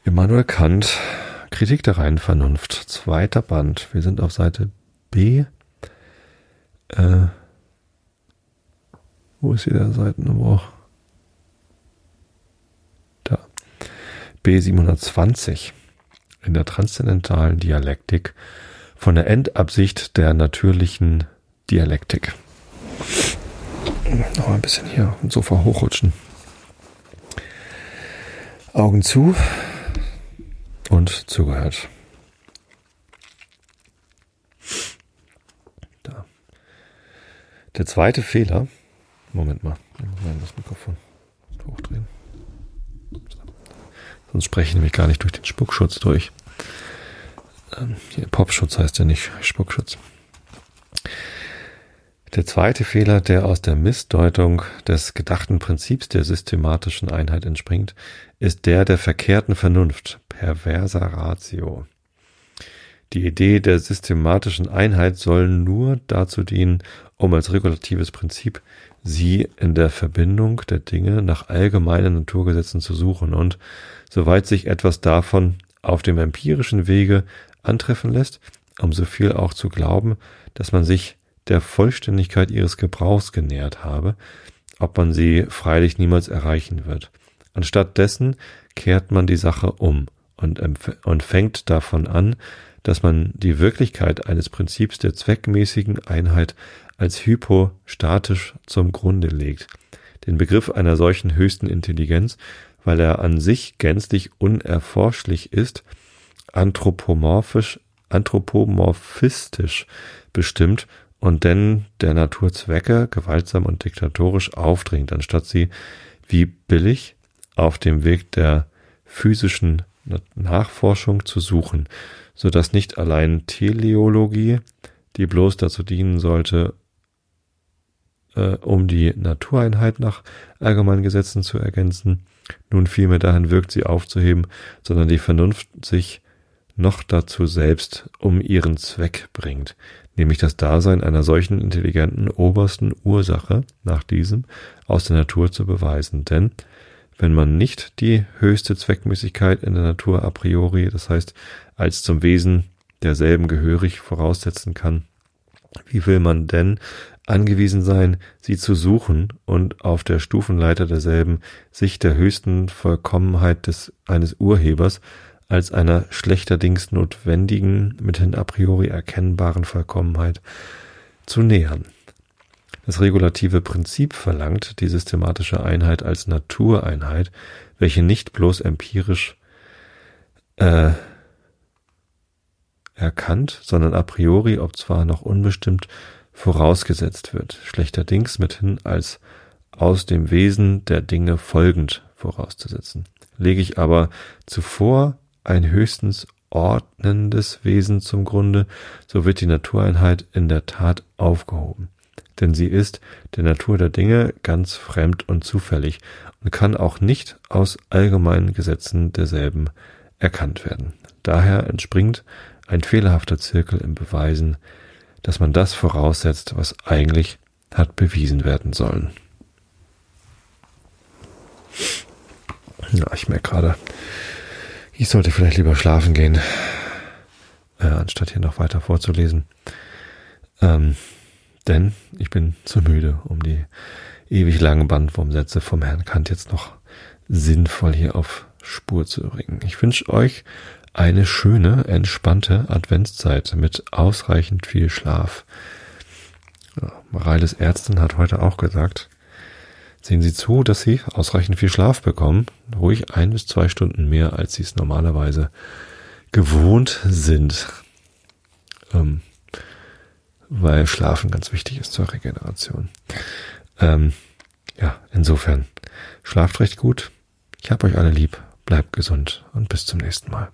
Speaker 1: Immanuel Kant, Kritik der reinen Vernunft, zweiter Band. Wir sind auf Seite B. Äh, wo ist hier der Seitennummer? Da. B720. In der transzendentalen Dialektik von der Endabsicht der natürlichen Dialektik. Noch ein bisschen hier und Sofa hochrutschen. Augen zu und zugehört. Da. Der zweite Fehler. Moment mal, ich muss mal das Mikrofon hochdrehen. Sonst spreche ich nämlich gar nicht durch den Spuckschutz durch. Ähm, Popschutz heißt ja nicht Spuckschutz. Der zweite Fehler, der aus der Missdeutung des gedachten Prinzips der systematischen Einheit entspringt, ist der der verkehrten Vernunft, perverser Ratio. Die Idee der systematischen Einheit soll nur dazu dienen, um als regulatives Prinzip sie in der Verbindung der Dinge nach allgemeinen Naturgesetzen zu suchen und, soweit sich etwas davon auf dem empirischen Wege antreffen lässt, um so viel auch zu glauben, dass man sich der Vollständigkeit ihres Gebrauchs genähert habe, ob man sie freilich niemals erreichen wird. Anstattdessen kehrt man die Sache um und, und fängt davon an, dass man die Wirklichkeit eines Prinzips der zweckmäßigen Einheit als hypostatisch zum Grunde legt. Den Begriff einer solchen höchsten Intelligenz, weil er an sich gänzlich unerforschlich ist, anthropomorphisch, anthropomorphistisch bestimmt und denn der Natur Zwecke gewaltsam und diktatorisch aufdringt, anstatt sie wie billig auf dem Weg der physischen Nachforschung zu suchen, so dass nicht allein Teleologie, die bloß dazu dienen sollte, äh, um die Natureinheit nach allgemeinen Gesetzen zu ergänzen, nun vielmehr dahin wirkt, sie aufzuheben, sondern die Vernunft sich noch dazu selbst um ihren Zweck bringt, nämlich das Dasein einer solchen intelligenten obersten Ursache nach diesem aus der Natur zu beweisen. Denn wenn man nicht die höchste Zweckmäßigkeit in der Natur a priori, das heißt als zum Wesen derselben gehörig voraussetzen kann, wie will man denn angewiesen sein, sie zu suchen und auf der Stufenleiter derselben sich der höchsten Vollkommenheit des eines Urhebers als einer schlechterdings notwendigen, mithin a priori erkennbaren Vollkommenheit zu nähern. Das regulative Prinzip verlangt die systematische Einheit als Natureinheit, welche nicht bloß empirisch äh, erkannt, sondern a priori, ob zwar noch unbestimmt, vorausgesetzt wird, schlechterdings mithin als aus dem Wesen der Dinge folgend vorauszusetzen. Lege ich aber zuvor ein höchstens ordnendes Wesen zum Grunde, so wird die Natureinheit in der Tat aufgehoben. Denn sie ist der Natur der Dinge ganz fremd und zufällig und kann auch nicht aus allgemeinen Gesetzen derselben erkannt werden. Daher entspringt ein fehlerhafter Zirkel im Beweisen, dass man das voraussetzt, was eigentlich hat bewiesen werden sollen. Ja, ich merke gerade, ich sollte vielleicht lieber schlafen gehen, äh, anstatt hier noch weiter vorzulesen. Ähm, denn ich bin zu müde, um die ewig langen Bandwurmsätze vom Herrn Kant jetzt noch sinnvoll hier auf Spur zu bringen. Ich wünsche euch eine schöne, entspannte Adventszeit mit ausreichend viel Schlaf. Ja, Mareiles Ärztin hat heute auch gesagt, Sehen Sie zu, dass Sie ausreichend viel Schlaf bekommen, ruhig ein bis zwei Stunden mehr, als Sie es normalerweise gewohnt sind. Ähm, weil Schlafen ganz wichtig ist zur Regeneration. Ähm, ja, insofern, schlaft recht gut. Ich hab euch alle lieb, bleibt gesund und bis zum nächsten Mal.